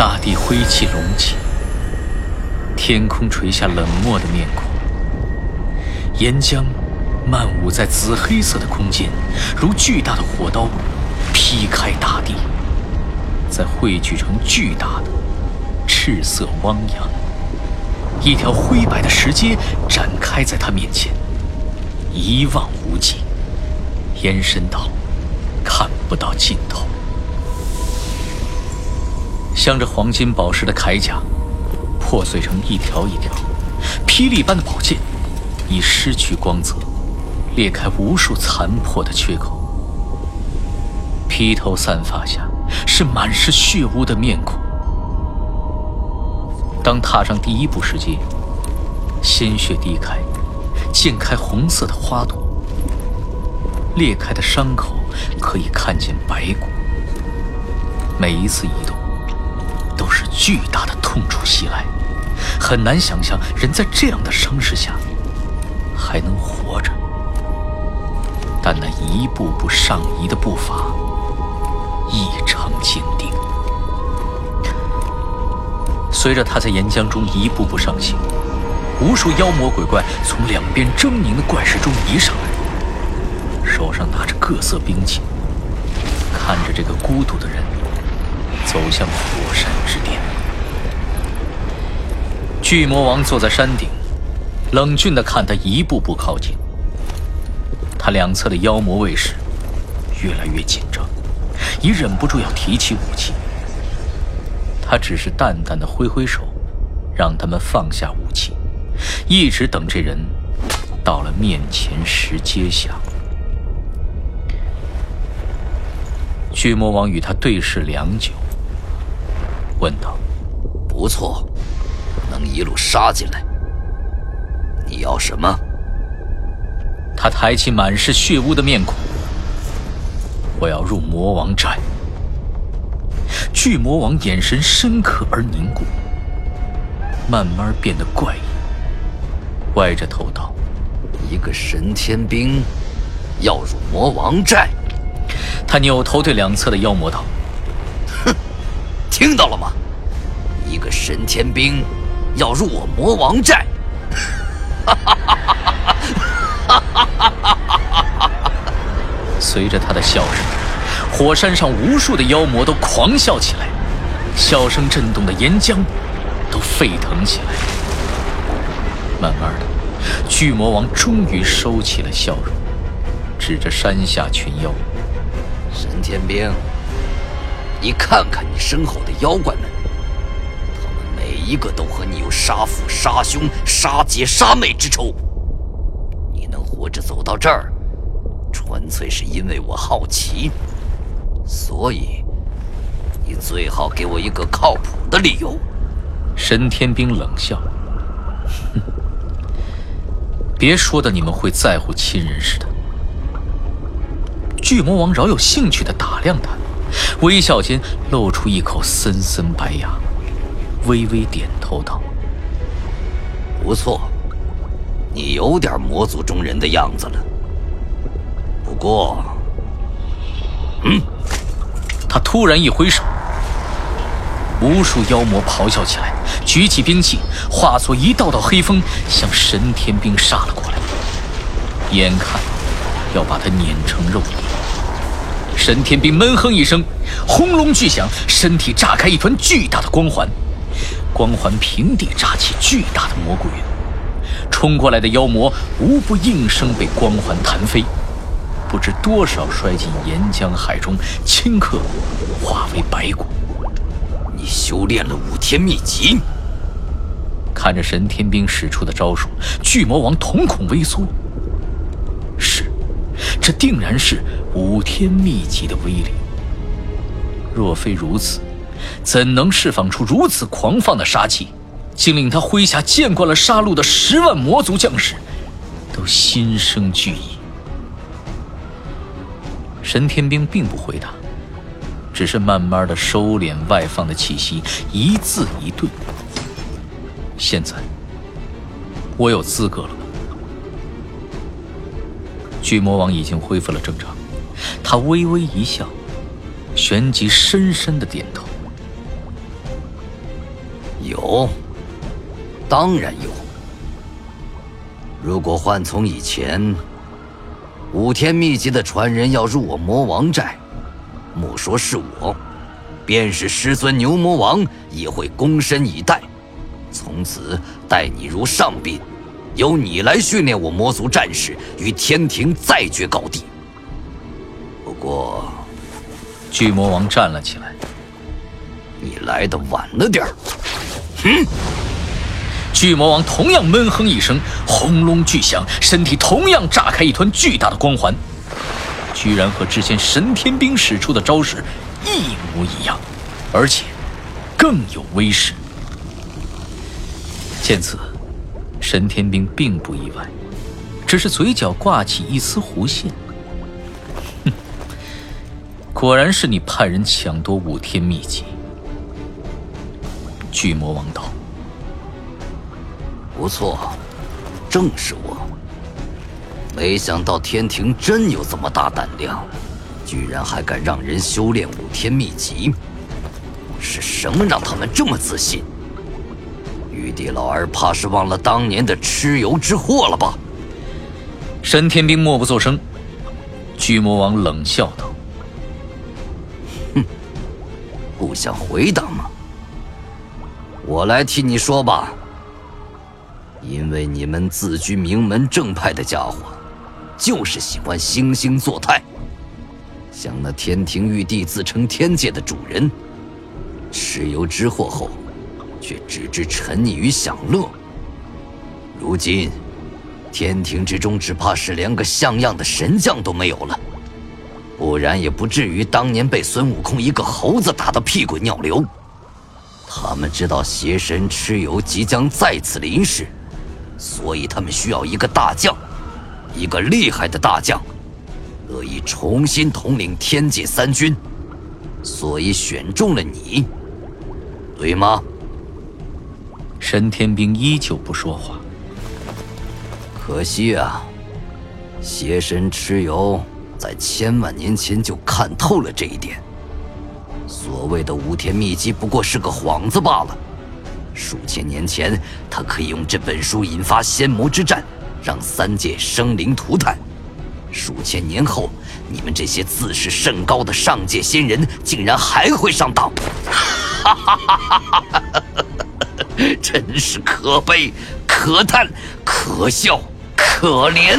大地灰气隆起，天空垂下冷漠的面孔。岩浆漫舞在紫黑色的空间，如巨大的火刀，劈开大地，再汇聚成巨大的赤色汪洋。一条灰白的石阶展开在他面前，一望无际，延伸到看不到尽头。镶着黄金宝石的铠甲破碎成一条一条，霹雳般的宝剑已失去光泽，裂开无数残破的缺口。披头散发下是满是血污的面孔。当踏上第一步石阶，鲜血滴开，溅开红色的花朵，裂开的伤口可以看见白骨。每一次移动。都是巨大的痛楚袭来，很难想象人在这样的伤势下还能活着。但那一步步上移的步伐异常坚定。随着他在岩浆中一步步上行，无数妖魔鬼怪从两边狰狞的怪石中移上来，手上拿着各色兵器，看着这个孤独的人。走向火山之巅，巨魔王坐在山顶，冷峻地看他一步步靠近。他两侧的妖魔卫士越来越紧张，已忍不住要提起武器。他只是淡淡的挥挥手，让他们放下武器，一直等这人到了面前石阶下。巨魔王与他对视良久。问道：“不错，能一路杀进来。你要什么？”他抬起满是血污的面孔：“我要入魔王寨。”巨魔王眼神深刻而凝固，慢慢变得怪异，歪着头道：“一个神天兵要入魔王寨。”他扭头对两侧的妖魔道。听到了吗？一个神天兵要入我魔王寨！哈哈哈哈哈哈随着他的笑声，火山上无数的妖魔都狂笑起来，笑声震动的岩浆都沸腾起来。慢慢的，巨魔王终于收起了笑容，指着山下群妖：“神天兵。”你看看你身后的妖怪们，他们每一个都和你有杀父、杀兄、杀姐、杀妹之仇。你能活着走到这儿，纯粹是因为我好奇，所以你最好给我一个靠谱的理由。神天兵冷笑：“哼，别说的你们会在乎亲人似的。”巨魔王饶有兴趣地打量他。微笑间露出一口森森白牙，微微点头道：“不错，你有点魔族中人的样子了。不过，嗯。”他突然一挥手，无数妖魔咆哮起来，举起兵器，化作一道道黑风，向神天兵杀了过来，眼看要把他碾成肉泥。神天兵闷哼一声，轰隆巨响，身体炸开一团巨大的光环，光环平地炸起巨大的蘑菇云，冲过来的妖魔无不应声被光环弹飞，不知多少摔进岩浆海中，顷刻化为白骨。你修炼了五天秘籍？看着神天兵使出的招数，巨魔王瞳孔微缩。这定然是五天秘籍的威力。若非如此，怎能释放出如此狂放的杀气，竟令他麾下见惯了杀戮的十万魔族将士都心生惧意？神天兵并不回答，只是慢慢的收敛外放的气息，一字一顿。现在，我有资格了。巨魔王已经恢复了正常，他微微一笑，旋即深深的点头。有，当然有。如果换从以前，五天秘籍的传人要入我魔王寨，莫说是我，便是师尊牛魔王也会躬身以待，从此待你如上宾，由你来训练我魔族战士，与天庭再决高低。不过，巨魔王站了起来。你来的晚了点儿。哼！巨魔王同样闷哼一声，轰隆巨响，身体同样炸开一团巨大的光环，居然和之前神天兵使出的招式一模一样，而且更有威势。见此，神天兵并不意外，只是嘴角挂起一丝弧线。哼，果然是你派人抢夺五天秘籍。巨魔王道：“不错，正是我。没想到天庭真有这么大胆量，居然还敢让人修炼五天秘籍。是什么让他们这么自信？玉帝老儿怕是忘了当年的蚩尤之祸了吧？”神天兵默不作声。巨魔王冷笑道：“哼，不想回答吗？”我来替你说吧，因为你们自居名门正派的家伙，就是喜欢惺惺作态，像那天庭玉帝自称天界的主人，蚩尤之祸后，却只知沉溺于享乐。如今，天庭之中只怕是连个像样的神将都没有了，不然也不至于当年被孙悟空一个猴子打得屁滚尿流。他们知道邪神蚩尤即将再次临世，所以他们需要一个大将，一个厉害的大将，乐意重新统领天界三军，所以选中了你，对吗？神天兵依旧不说话。可惜啊，邪神蚩尤在千万年前就看透了这一点。所谓的五天秘籍不过是个幌子罢了。数千年前，他可以用这本书引发仙魔之战，让三界生灵涂炭；数千年后，你们这些自视甚高的上界仙人，竟然还会上当！哈哈哈哈哈！真是可悲、可叹、可笑、可怜！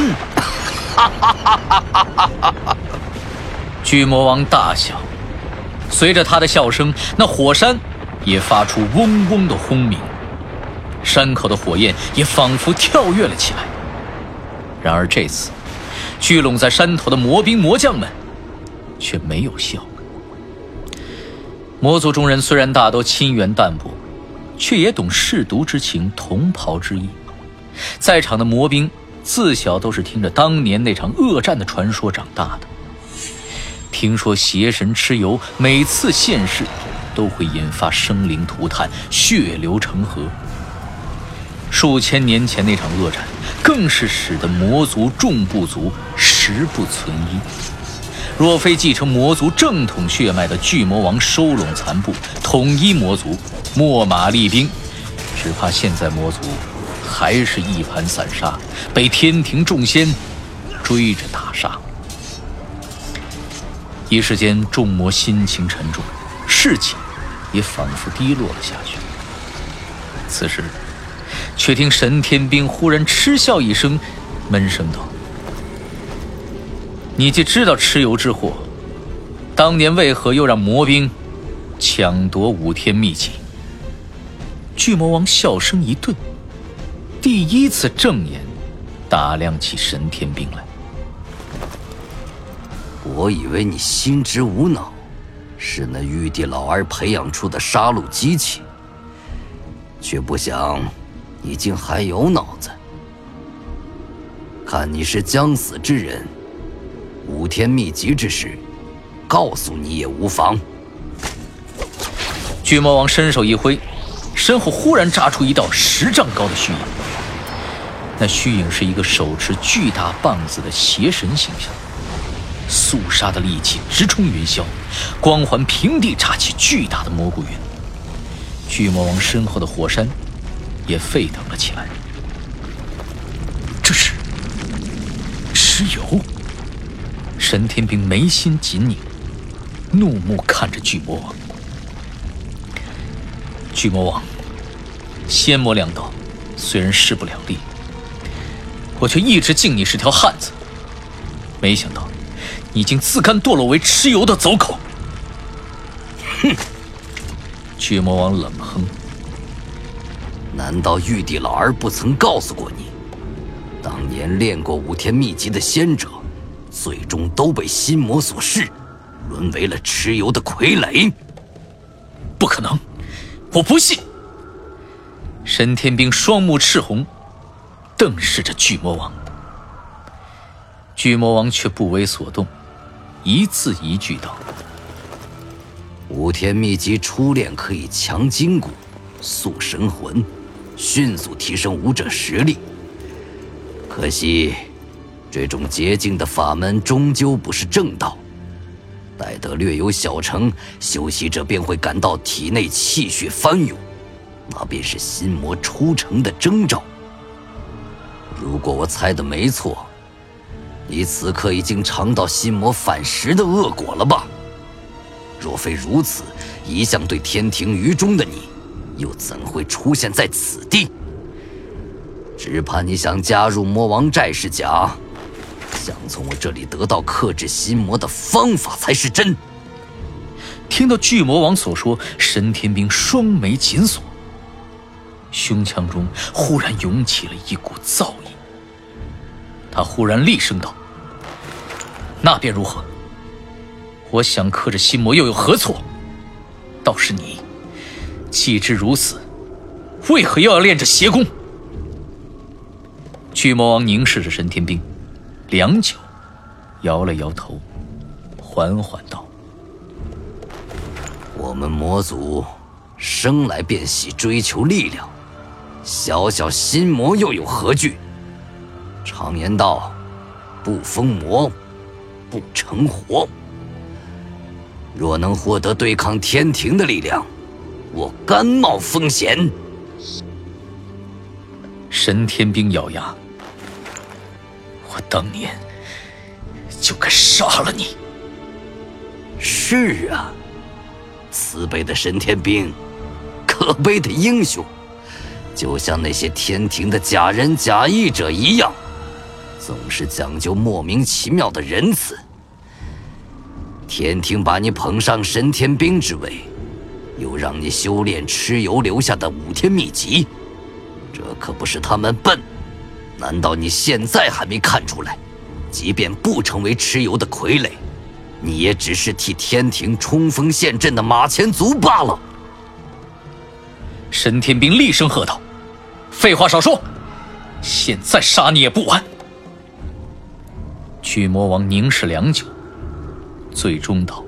哈哈哈哈哈哈！巨魔王大笑。随着他的笑声，那火山也发出嗡嗡的轰鸣，山口的火焰也仿佛跳跃了起来。然而这次，聚拢在山头的魔兵魔将们却没有笑。魔族中人虽然大都亲缘淡薄，却也懂舐犊之情、同袍之意。在场的魔兵自小都是听着当年那场恶战的传说长大的。听说邪神蚩尤每次现世，都会引发生灵涂炭、血流成河。数千年前那场恶战，更是使得魔族众部族十不存一。若非继承魔族正统血脉的巨魔王收拢残部，统一魔族，秣马厉兵，只怕现在魔族还是一盘散沙，被天庭众仙追着打杀。一时间，众魔心情沉重，士气也仿佛低落了下去。此时，却听神天兵忽然嗤笑一声，闷声道：“你既知道蚩尤之祸，当年为何又让魔兵抢夺五天秘籍？”巨魔王笑声一顿，第一次正眼打量起神天兵来。我以为你心直无脑，是那玉帝老儿培养出的杀戮机器，却不想你竟还有脑子。看你是将死之人，五天秘籍之事，告诉你也无妨。巨魔王伸手一挥，身后忽然炸出一道十丈高的虚影。那虚影是一个手持巨大棒子的邪神形象。肃杀的戾气直冲云霄，光环平地炸起巨大的蘑菇云。巨魔王身后的火山也沸腾了起来。这是蚩尤。神天兵眉心紧拧，怒目看着巨魔王。巨魔王，仙魔两道虽然势不两立，我却一直敬你是条汉子。没想到，你竟自甘堕落为蚩尤的走狗！哼！巨魔王冷哼：“难道玉帝老儿不曾告诉过你，当年练过五天秘籍的仙者，最终都被心魔所噬，沦为了蚩尤的傀儡？不可能！我不信！”神天兵双目赤红，瞪视着巨魔王。巨魔王却不为所动，一字一句道：“五天秘籍初练可以强筋骨、塑神魂，迅速提升武者实力。可惜，这种捷径的法门终究不是正道。待得略有小成，修习者便会感到体内气血翻涌，那便是心魔出城的征兆。如果我猜的没错。”你此刻已经尝到心魔反噬的恶果了吧？若非如此，一向对天庭愚忠的你，又怎会出现在此地？只怕你想加入魔王寨是假，想从我这里得到克制心魔的方法才是真。听到巨魔王所说，神天兵双眉紧锁，胸腔中忽然涌起了一股燥意。他忽然厉声道。那便如何？我想克制心魔又有何错？倒是你，既知如此，为何又要练这邪功？巨魔王凝视着神天兵，良久，摇了摇头，缓缓道：“我们魔族生来便喜追求力量，小小心魔又有何惧？常言道，不封魔。”不成活。若能获得对抗天庭的力量，我甘冒风险。神天兵咬牙：“我当年就该杀了你。”是啊，慈悲的神天兵，可悲的英雄，就像那些天庭的假仁假义者一样。总是讲究莫名其妙的仁慈。天庭把你捧上神天兵之位，又让你修炼蚩尤留下的五天秘籍，这可不是他们笨。难道你现在还没看出来？即便不成为蚩尤的傀儡，你也只是替天庭冲锋陷阵的马前卒罢了。神天兵厉声喝道：“废话少说，现在杀你也不晚。”巨魔王凝视良久，最终道：“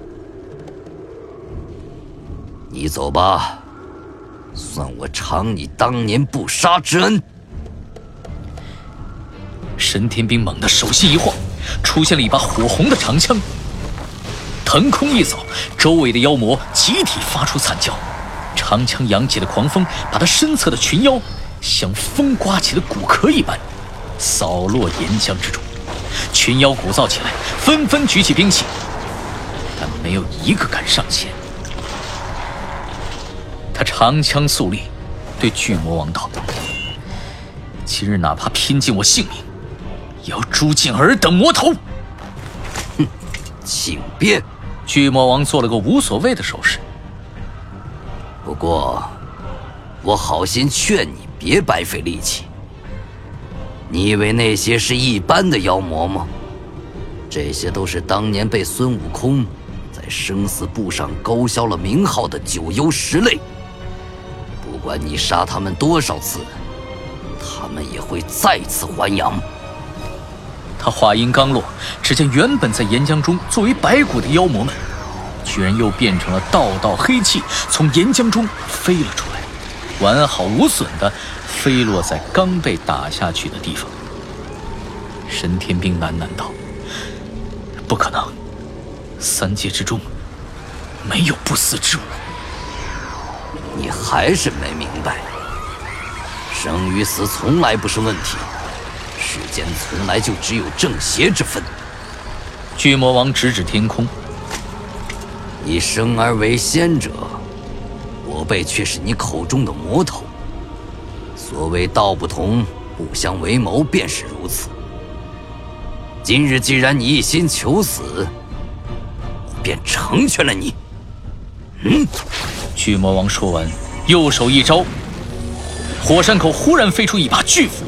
你走吧，算我偿你当年不杀之恩。”神天兵猛地手心一晃，出现了一把火红的长枪，腾空一扫，周围的妖魔集体发出惨叫。长枪扬起的狂风，把他身侧的群妖像风刮起的骨壳一般，扫落岩浆之中。群妖鼓噪起来，纷纷举起兵器，但没有一个敢上前。他长枪肃立，对巨魔王道：“今日哪怕拼尽我性命，要诛尽尔等魔头！”哼，请便。巨魔王做了个无所谓的手势。不过，我好心劝你别白费力气。你以为那些是一般的妖魔吗？这些都是当年被孙悟空在生死簿上勾销了名号的九幽十类。不管你杀他们多少次，他们也会再次还阳。他话音刚落，只见原本在岩浆中作为白骨的妖魔们，居然又变成了道道黑气，从岩浆中飞了出来，完好无损的。飞落在刚被打下去的地方，神天兵喃喃道：“不可能，三界之中没有不死之物。”你还是没明白，生与死从来不是问题，世间从来就只有正邪之分。巨魔王指指天空：“你生而为仙者，我辈却是你口中的魔头。所谓道不同，不相为谋，便是如此。今日既然你一心求死，我便成全了你。”嗯。巨魔王说完，右手一招，火山口忽然飞出一把巨斧。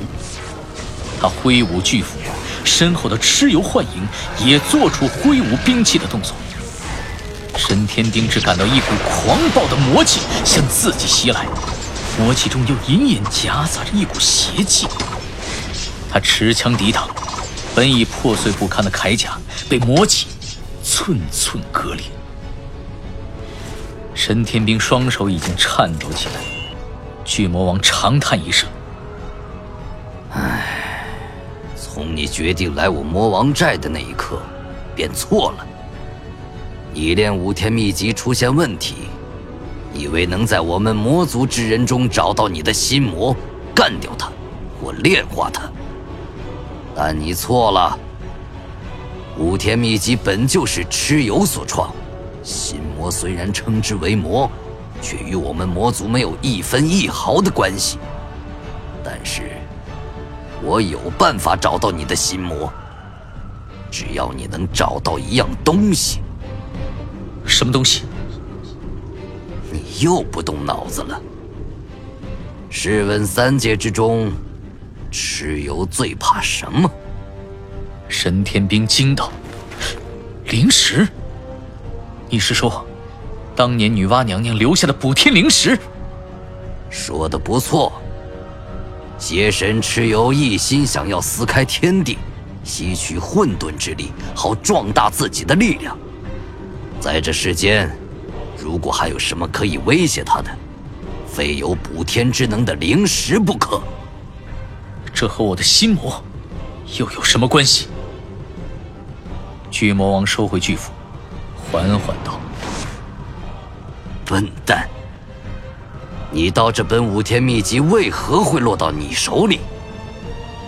他挥舞巨斧，身后的蚩尤幻影也做出挥舞兵器的动作。神天兵只感到一股狂暴的魔气向自己袭来，魔气中又隐隐夹杂着一股邪气。他持枪抵挡，本已破碎不堪的铠甲被魔气寸寸割裂。神天兵双手已经颤抖起来，巨魔王长叹一声：“从你决定来我魔王寨的那一刻，便错了。你练五天秘籍出现问题，以为能在我们魔族之人中找到你的心魔，干掉他，或炼化他。但你错了。五天秘籍本就是蚩尤所创。”心魔虽然称之为魔，却与我们魔族没有一分一毫的关系。但是，我有办法找到你的心魔。只要你能找到一样东西，什么东西？你又不动脑子了。试问三界之中，蚩尤最怕什么？神天兵惊道：“灵石。”你是说，当年女娲娘娘留下的补天灵石？说的不错。邪神蚩尤一心想要撕开天地，吸取混沌之力，好壮大自己的力量。在这世间，如果还有什么可以威胁他的，非有补天之能的灵石不可。这和我的心魔又有什么关系？巨魔王收回巨斧。缓缓道：“笨蛋，你道这本五天秘籍为何会落到你手里？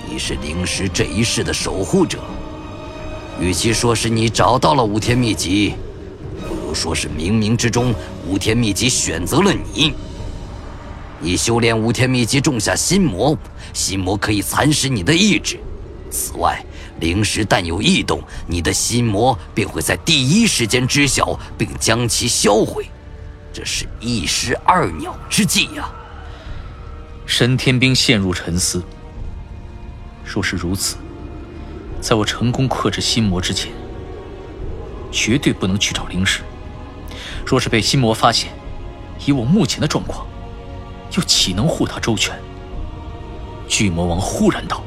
你是灵石这一世的守护者，与其说是你找到了五天秘籍，不如说是冥冥之中五天秘籍选择了你。你修炼五天秘籍种下心魔，心魔可以蚕食你的意志。此外，灵石但有异动，你的心魔便会在第一时间知晓，并将其销毁。这是一石二鸟之计呀！神天兵陷入沉思。若是如此，在我成功克制心魔之前，绝对不能去找灵石。若是被心魔发现，以我目前的状况，又岂能护他周全？巨魔王忽然道。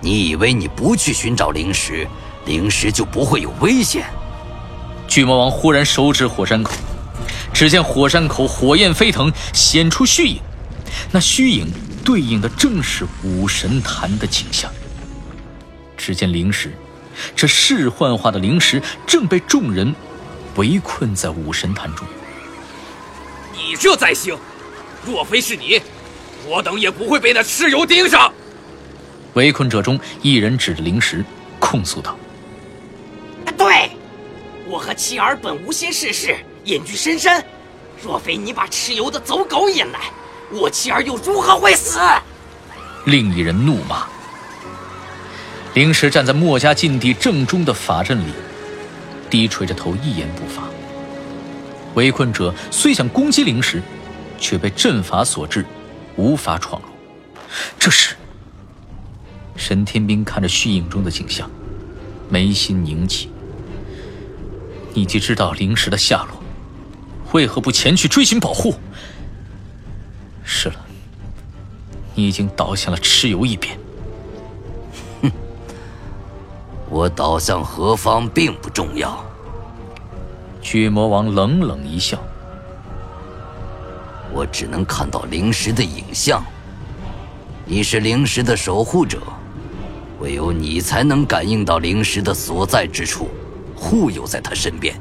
你以为你不去寻找灵石，灵石就不会有危险？巨魔王忽然手指火山口，只见火山口火焰飞腾，显出虚影。那虚影对应的正是武神坛的景象。只见灵石，这世幻化的灵石正被众人围困在武神坛中。你这灾星，若非是你，我等也不会被那蚩尤盯上。围困者中一人指着灵石，控诉道：“对，我和妻儿本无心事事，隐居深山。若非你把蚩尤的走狗引来，我妻儿又如何会死？”另一人怒骂。灵石站在墨家禁地正中的法阵里，低垂着头，一言不发。围困者虽想攻击灵石，却被阵法所制，无法闯入。这时。神天兵看着虚影中的景象，眉心凝起。你既知道灵石的下落，为何不前去追寻保护？是了，你已经倒向了蚩尤一边。哼，我倒向何方并不重要。巨魔王冷冷一笑：“我只能看到灵石的影像。你是灵石的守护者。”唯有你才能感应到灵石的所在之处，护佑在他身边。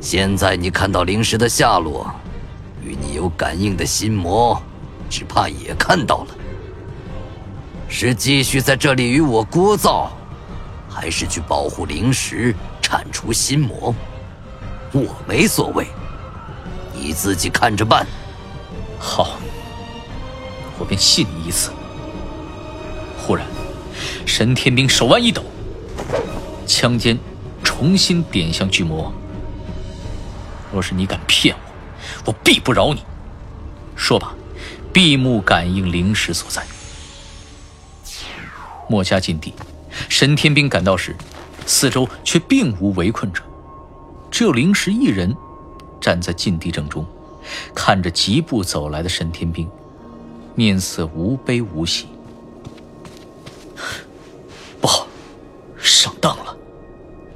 现在你看到灵石的下落，与你有感应的心魔，只怕也看到了。是继续在这里与我聒噪，还是去保护灵石，铲除心魔？我没所谓，你自己看着办。好，我便信你一次。忽然，神天兵手腕一抖，枪尖重新点向巨魔。若是你敢骗我，我必不饶你。说罢，闭目感应灵石所在。墨家禁地，神天兵赶到时，四周却并无围困者，只有灵石一人站在禁地正中，看着疾步走来的神天兵，面色无悲无喜。不好，上当了！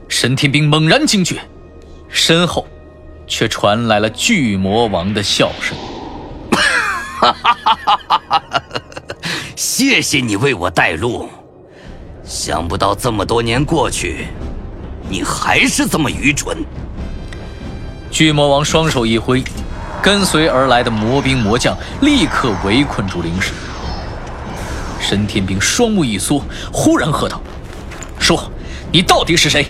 神天兵猛然惊觉，身后却传来了巨魔王的笑声。谢谢你为我带路，想不到这么多年过去，你还是这么愚蠢。巨魔王双手一挥，跟随而来的魔兵魔将立刻围困住灵石。神天兵双目一缩，忽然喝道：“说，你到底是谁？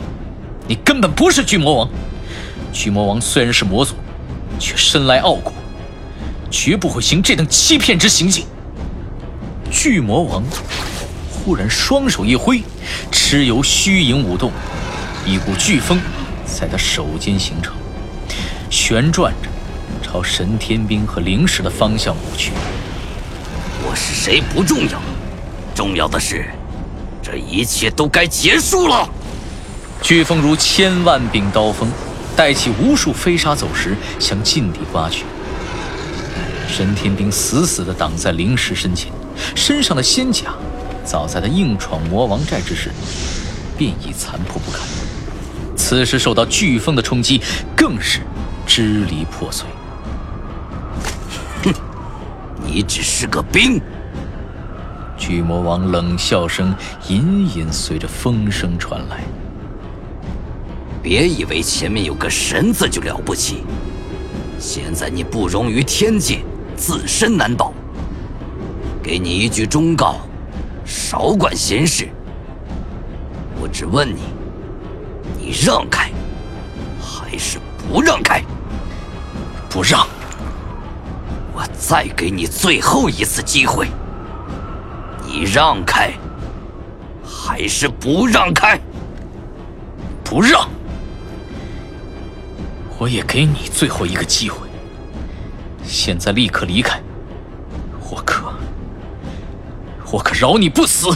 你根本不是巨魔王。巨魔王虽然是魔族，却生来傲骨，绝不会行这等欺骗之行径。”巨魔王忽然双手一挥，蚩尤虚影舞动，一股飓风在他手间形成，旋转着朝神天兵和灵石的方向舞去。我是谁不重要。重要的是，这一切都该结束了。飓风如千万柄刀锋，带起无数飞沙走石，向禁地刮去。神天兵死死地挡在灵石身前，身上的仙甲，早在他硬闯魔王寨之时，便已残破不堪。此时受到飓风的冲击，更是支离破碎。哼，你只是个兵。巨魔王冷笑声隐隐随着风声传来。别以为前面有个神字就了不起，现在你不容于天界，自身难保。给你一句忠告：少管闲事。我只问你，你让开，还是不让开？不让。我再给你最后一次机会。你让开，还是不让开？不让！我也给你最后一个机会。现在立刻离开，我可我可饶你不死。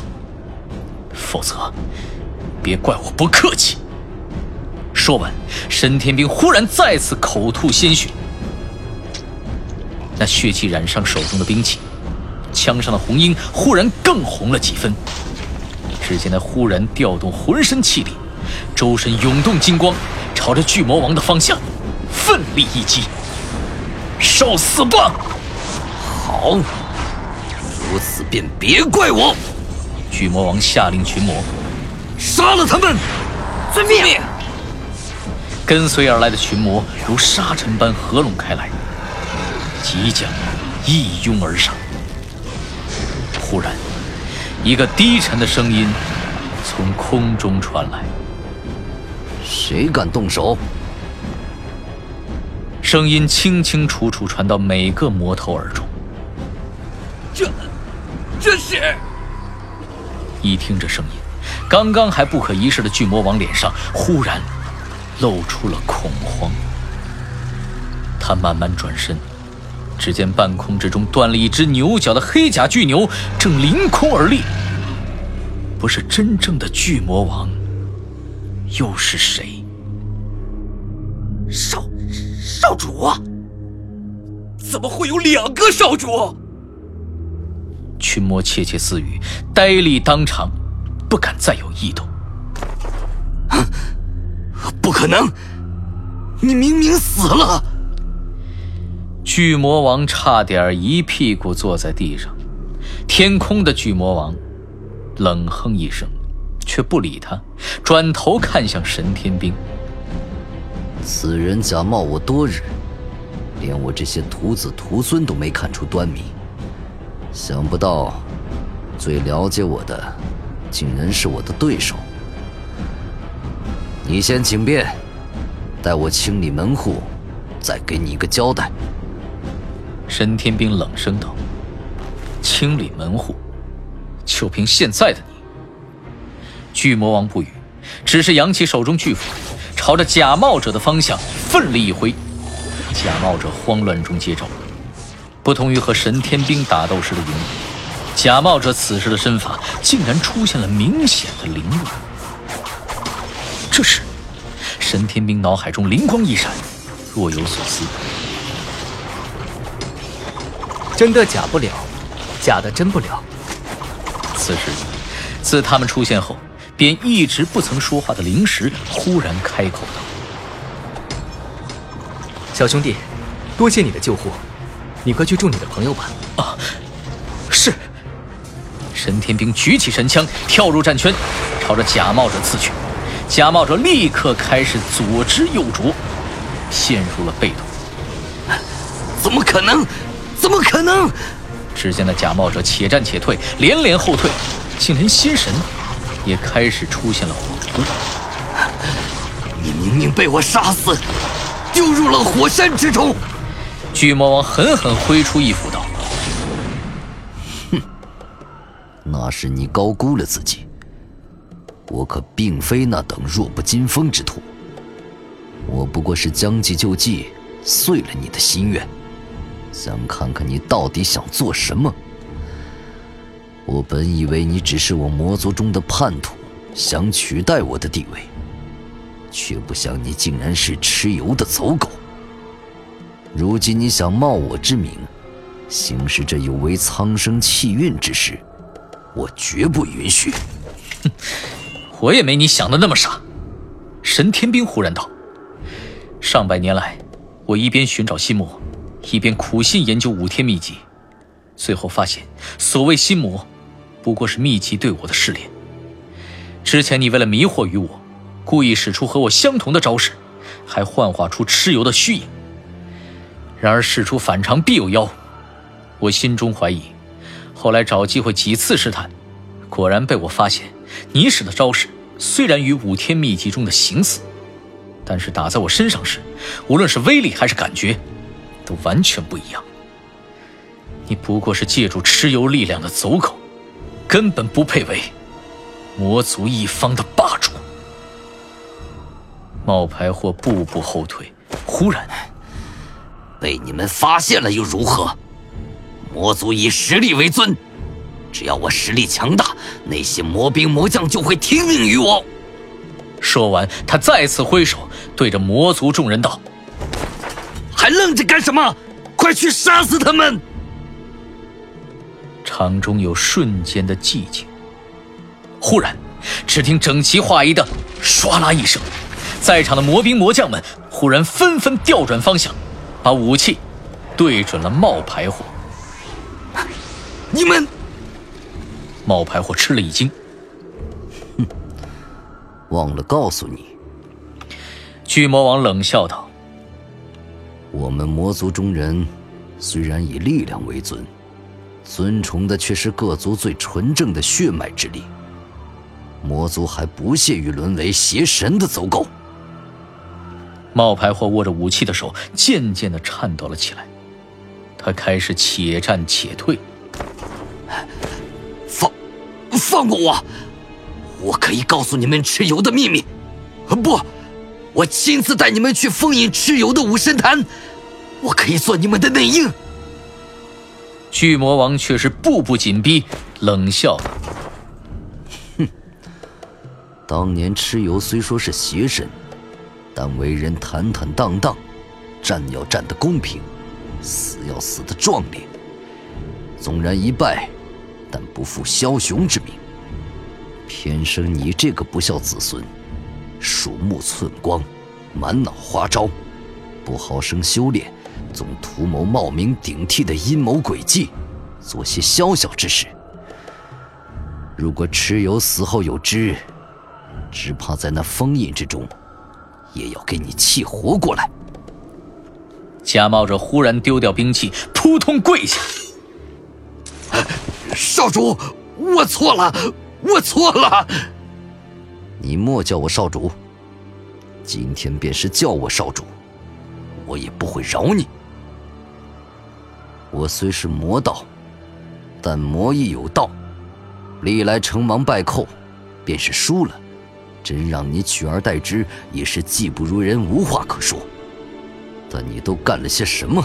否则，别怪我不客气。说完，申天兵忽然再次口吐鲜血，那血气染上手中的兵器。枪上的红缨忽然更红了几分，只见他忽然调动浑身气力，周身涌动金光，朝着巨魔王的方向奋力一击。受死吧！好，如此便别怪我。巨魔王下令群魔杀了他们。遵命。跟随而来的群魔如沙尘般合拢开来，即将一拥而上。忽然，一个低沉的声音从空中传来：“谁敢动手？”声音清清楚楚传到每个魔头耳中。这，这是……一听这声音，刚刚还不可一世的巨魔王脸上忽然露出了恐慌。他慢慢转身。只见半空之中断了一只牛角的黑甲巨牛，正凌空而立。不是真正的巨魔王，又是谁？少少主？怎么会有两个少主？群魔窃窃私语，呆立当场，不敢再有异动。不可能！你明明死了。巨魔王差点一屁股坐在地上，天空的巨魔王冷哼一声，却不理他，转头看向神天兵。此人假冒我多日，连我这些徒子徒孙都没看出端倪。想不到，最了解我的，竟然是我的对手。你先请便，待我清理门户，再给你一个交代。申天兵冷声道：“清理门户，就凭现在的你。”巨魔王不语，只是扬起手中巨斧，朝着假冒者的方向奋力一挥。假冒者慌乱中接招，不同于和神天兵打斗时的灵力，假冒者此时的身法竟然出现了明显的凌乱。这时，神天兵脑海中灵光一闪，若有所思。真的假不了，假的真不了。此时，自他们出现后，便一直不曾说话的灵石忽然开口道：“小兄弟，多谢你的救护，你快去助你的朋友吧。”啊，是。神天兵举起神枪，跳入战圈，朝着假冒者刺去。假冒者立刻开始左支右啄，陷入了被动。怎么可能？怎么可能？只见那假冒者且战且退，连连后退，竟连心神也开始出现了恍惚。你明明被我杀死，丢入了火山之中！巨魔王狠狠挥出一斧道：“哼，那是你高估了自己。我可并非那等弱不禁风之徒。我不过是将计就计，遂了你的心愿。”想看看你到底想做什么？我本以为你只是我魔族中的叛徒，想取代我的地位，却不想你竟然是蚩尤的走狗。如今你想冒我之名，行使这有违苍生气运之事，我绝不允许。哼，我也没你想的那么傻。神天兵忽然道：“上百年来，我一边寻找心魔。”一边苦心研究五天秘籍，最后发现，所谓心魔，不过是秘籍对我的试炼。之前你为了迷惑于我，故意使出和我相同的招式，还幻化出蚩尤的虚影。然而事出反常必有妖，我心中怀疑。后来找机会几次试探，果然被我发现，你使的招式虽然与五天秘籍中的形似，但是打在我身上时，无论是威力还是感觉。都完全不一样。你不过是借助蚩尤力量的走狗，根本不配为魔族一方的霸主。冒牌货步步后退，忽然被你们发现了又如何？魔族以实力为尊，只要我实力强大，那些魔兵魔将就会听命于我。说完，他再次挥手，对着魔族众人道。还愣着干什么？快去杀死他们！场中有瞬间的寂静。忽然，只听整齐划一的“唰啦”一声，在场的魔兵魔将们忽然纷纷调转方向，把武器对准了冒牌货。你们！冒牌货吃了一惊，哼，忘了告诉你。巨魔王冷笑道。我们魔族中人，虽然以力量为尊，尊崇的却是各族最纯正的血脉之力。魔族还不屑于沦为邪神的走狗。冒牌货握着武器的手渐渐的颤抖了起来，他开始且战且退。放，放过我！我可以告诉你们蚩尤的秘密。不。我亲自带你们去封印蚩尤的武神坛，我可以做你们的内应。巨魔王却是步步紧逼，冷笑道：“哼，当年蚩尤虽说是邪神，但为人坦坦荡荡，战要战得公平，死要死得壮烈。纵然一败，但不负枭雄之名。偏生你这个不孝子孙。”鼠目寸光，满脑花招，不好生修炼，总图谋冒名顶替的阴谋诡计，做些宵小之事。如果蚩尤死后有知，只怕在那封印之中，也要给你气活过来。假冒者忽然丢掉兵器，扑通跪下。少主，我错了，我错了。你莫叫我少主，今天便是叫我少主，我也不会饶你。我虽是魔道，但魔亦有道。历来成王败寇，便是输了，真让你取而代之，也是技不如人，无话可说。但你都干了些什么？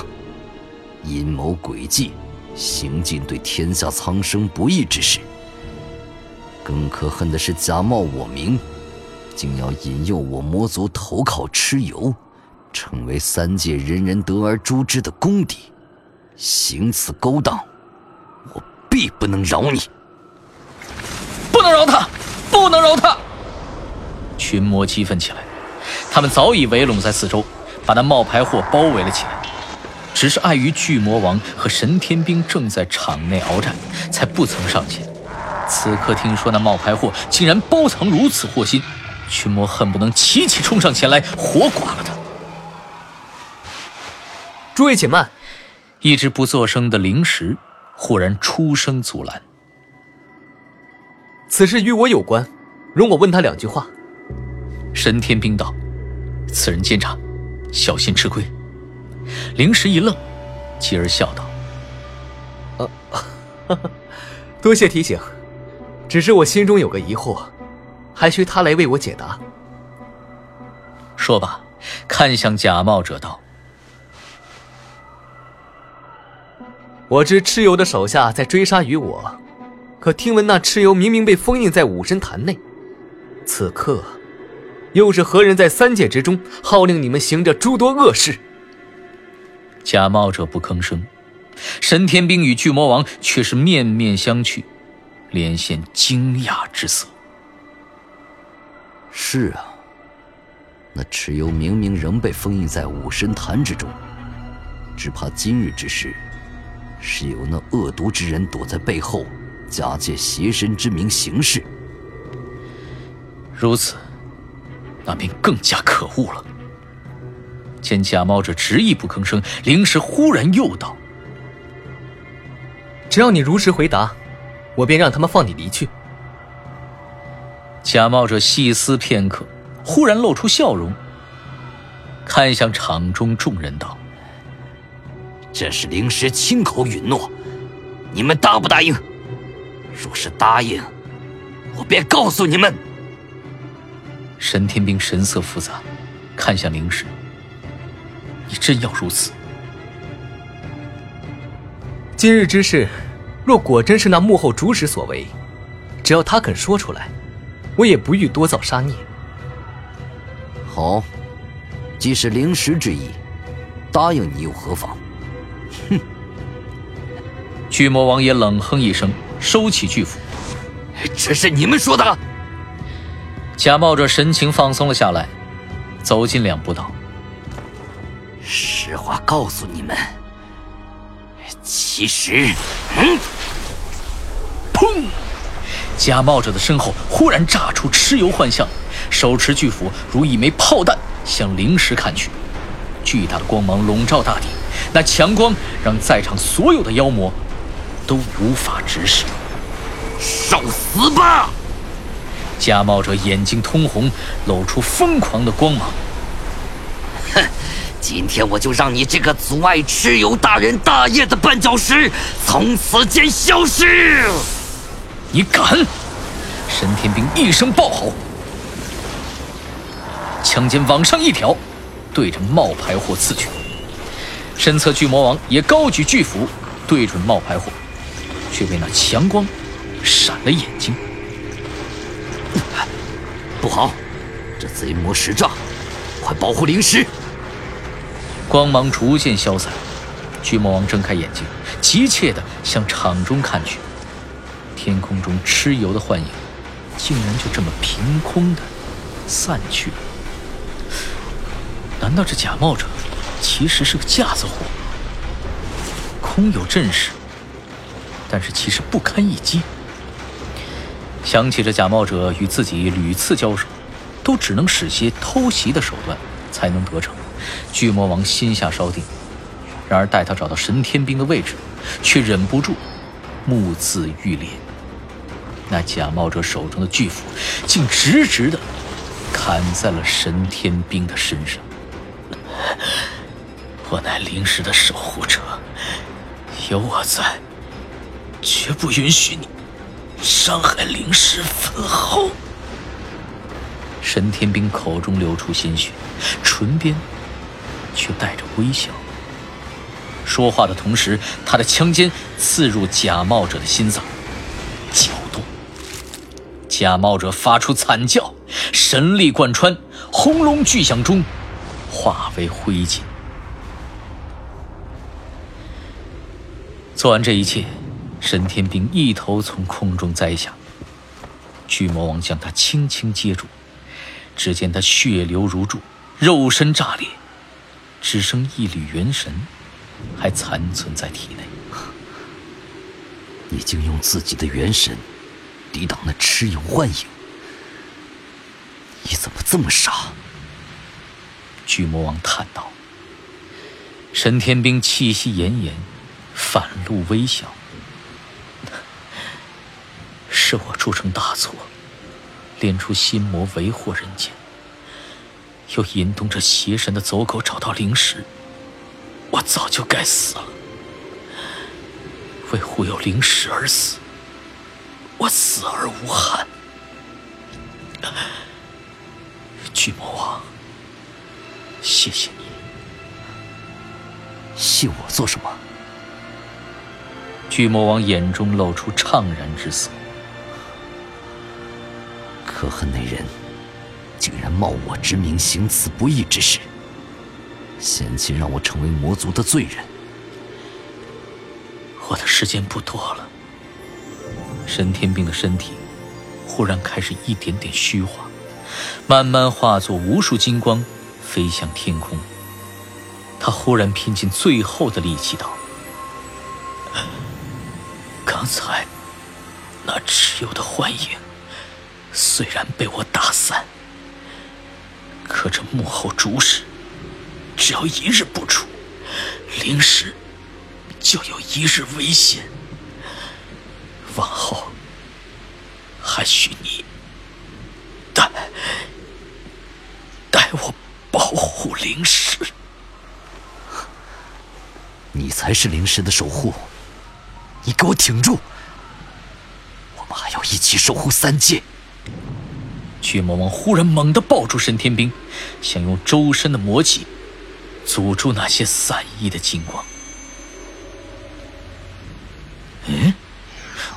阴谋诡计，行尽对天下苍生不义之事。更可恨的是，假冒我名，竟要引诱我魔族投靠蚩尤，成为三界人人得而诛之的公敌。行此勾当，我必不能饶你！不能饶他！不能饶他！群魔激愤起来，他们早已围拢在四周，把那冒牌货包围了起来。只是碍于巨魔王和神天兵正在场内鏖战，才不曾上前。此刻听说那冒牌货竟然包藏如此祸心，群魔恨不能齐齐冲上前来，活剐了他。诸位且慢！一直不作声的灵石忽然出声阻拦：“此事与我有关，容我问他两句话。”神天兵道：“此人奸诈，小心吃亏。”灵石一愣，继而笑道：“呃，多谢提醒。只是我心中有个疑惑，还需他来为我解答。”说罢，看向假冒者道。我知蚩尤的手下在追杀于我，可听闻那蚩尤明明被封印在武神坛内，此刻又是何人在三界之中号令你们行着诸多恶事？假冒者不吭声，神天兵与巨魔王却是面面相觑，脸现惊讶之色。是啊，那蚩尤明明仍被封印在武神坛之中，只怕今日之事。是有那恶毒之人躲在背后，假借邪神之名行事。如此，那便更加可恶了。见假冒者执意不吭声，灵石忽然又道：“只要你如实回答，我便让他们放你离去。”假冒者细思片刻，忽然露出笑容，看向场中众人道。这是灵石亲口允诺，你们答不答应？若是答应，我便告诉你们。神天兵神色复杂，看向灵石：“你真要如此？”今日之事，若果真是那幕后主使所为，只要他肯说出来，我也不欲多造杀孽。好，既是灵石之意，答应你又何妨？哼！巨魔王也冷哼一声，收起巨斧。这是你们说的。假冒者神情放松了下来，走近两步道：“实话告诉你们，其实……嗯。”砰！假冒者的身后忽然炸出蚩尤幻象，手持巨斧如一枚炮弹向灵石砍去，巨大的光芒笼罩大地。那强光让在场所有的妖魔都无法直视。受死吧！假冒者眼睛通红，露出疯狂的光芒。哼！今天我就让你这个阻碍蚩尤大人大业的绊脚石从此间消失！你敢！神天兵一声暴吼，枪尖往上一挑，对着冒牌货刺去。身侧巨魔王也高举巨斧，对准冒牌货，却被那强光闪了眼睛。不好，这贼魔使诈，快保护灵石！光芒逐渐消散，巨魔王睁开眼睛，急切地向场中看去。天空中蚩尤的幻影，竟然就这么凭空的散去了。难道这假冒者？其实是个架子货，空有阵势，但是其实不堪一击。想起这假冒者与自己屡次交手，都只能使些偷袭的手段才能得逞，巨魔王心下稍定，然而待他找到神天兵的位置，却忍不住目眦欲裂。那假冒者手中的巨斧，竟直直的砍在了神天兵的身上。我乃灵石的守护者，有我在，绝不允许你伤害灵石分毫。神天兵口中流出鲜血，唇边却带着微笑。说话的同时，他的枪尖刺入假冒者的心脏，搅动。假冒者发出惨叫，神力贯穿，轰隆巨响中，化为灰烬。做完这一切，神天兵一头从空中栽下，巨魔王将他轻轻接住。只见他血流如注，肉身炸裂，只剩一缕元神还残存在体内。你竟用自己的元神抵挡那蚩尤幻影，你怎么这么傻？巨魔王叹道。神天兵气息奄奄，反露微笑：“是我铸成大错。”炼出心魔，为祸人间，又引动着邪神的走狗找到灵石，我早就该死了。为忽悠灵石而死，我死而无憾。巨魔王，谢谢你。谢我做什么？巨魔王眼中露出怅然之色。可恨那人，竟然冒我之名行此不义之事，险些让我成为魔族的罪人。我的时间不多了。神天兵的身体忽然开始一点点虚化，慢慢化作无数金光，飞向天空。他忽然拼尽最后的力气道：“刚才那蚩尤的幻影。”虽然被我打散，可这幕后主使，只要一日不出，灵石就有一日危险。往后还需你带带我保护灵石。你才是灵石的守护，你给我挺住！我们还要一起守护三界。巨魔王忽然猛地抱住神天兵，想用周身的魔气阻住那些散逸的金光。嗯，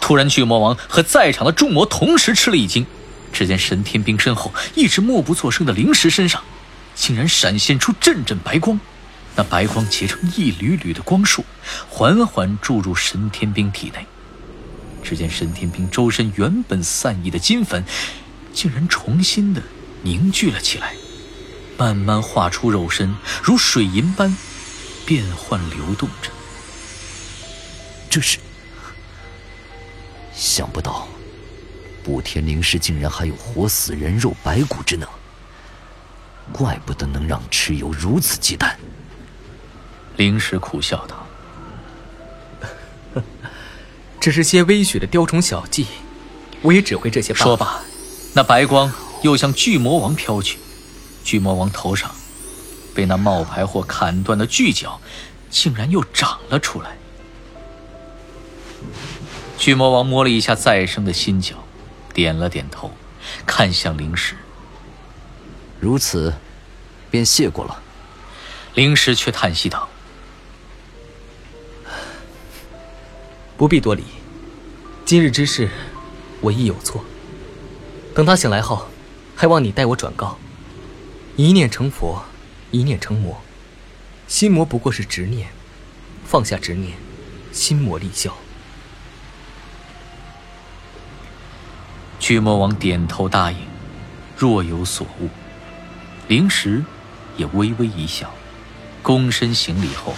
突然，巨魔王和在场的众魔同时吃了一惊。只见神天兵身后一直默不作声的灵石身上，竟然闪现出阵阵白光。那白光结成一缕缕的光束，缓缓注入神天兵体内。只见神天兵周身原本散逸的金粉。竟然重新的凝聚了起来，慢慢化出肉身，如水银般变幻流动着。这是……想不到，补天灵石竟然还有活死人肉、白骨之能，怪不得能让蚩尤如此忌惮。灵石苦笑道：“这是些微许的雕虫小技，我也只会这些。”说罢。那白光又向巨魔王飘去，巨魔王头上被那冒牌货砍断的巨角，竟然又长了出来。巨魔王摸了一下再生的新角，点了点头，看向灵石。如此，便谢过了。灵石却叹息道：“不必多礼，今日之事，我亦有错。”等他醒来后，还望你代我转告：一念成佛，一念成魔。心魔不过是执念，放下执念，心魔立消。巨魔王点头答应，若有所悟。灵石也微微一笑，躬身行礼后，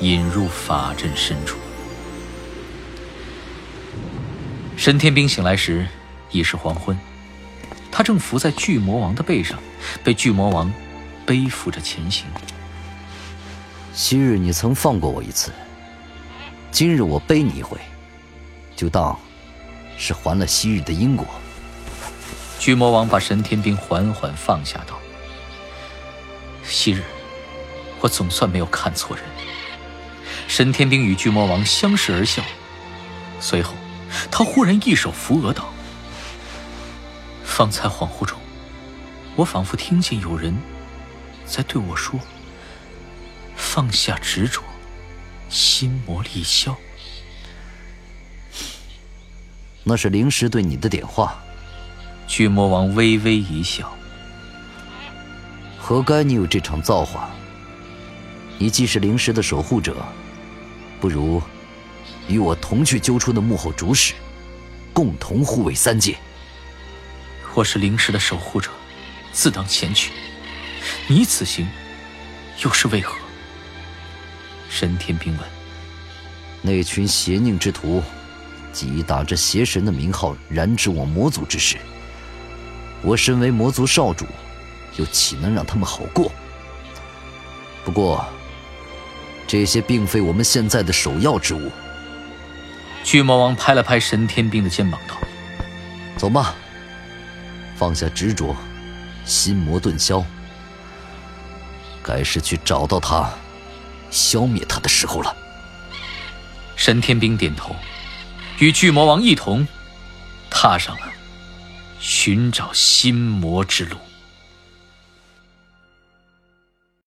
引入法阵深处。神天兵醒来时。已是黄昏，他正伏在巨魔王的背上，被巨魔王背负着前行。昔日你曾放过我一次，今日我背你一回，就当是还了昔日的因果。巨魔王把神天兵缓缓放下，道：“昔日，我总算没有看错人。”神天兵与巨魔王相视而笑，随后，他忽然一手扶额道：“方才恍惚中，我仿佛听见有人在对我说：‘放下执着，心魔立消。’那是灵石对你的点化。”巨魔王微微一笑：“活该你有这场造化。你既是灵石的守护者。”不如与我同去揪出那幕后主使，共同护卫三界。我是灵石的守护者，自当前去。你此行又是为何？神天兵问。那群邪佞之徒，即打着邪神的名号染指我魔族之事，我身为魔族少主，又岂能让他们好过？不过。这些并非我们现在的首要之务。巨魔王拍了拍神天兵的肩膀，道：“走吧，放下执着，心魔顿消。该是去找到他，消灭他的时候了。”神天兵点头，与巨魔王一同踏上了寻找心魔之路。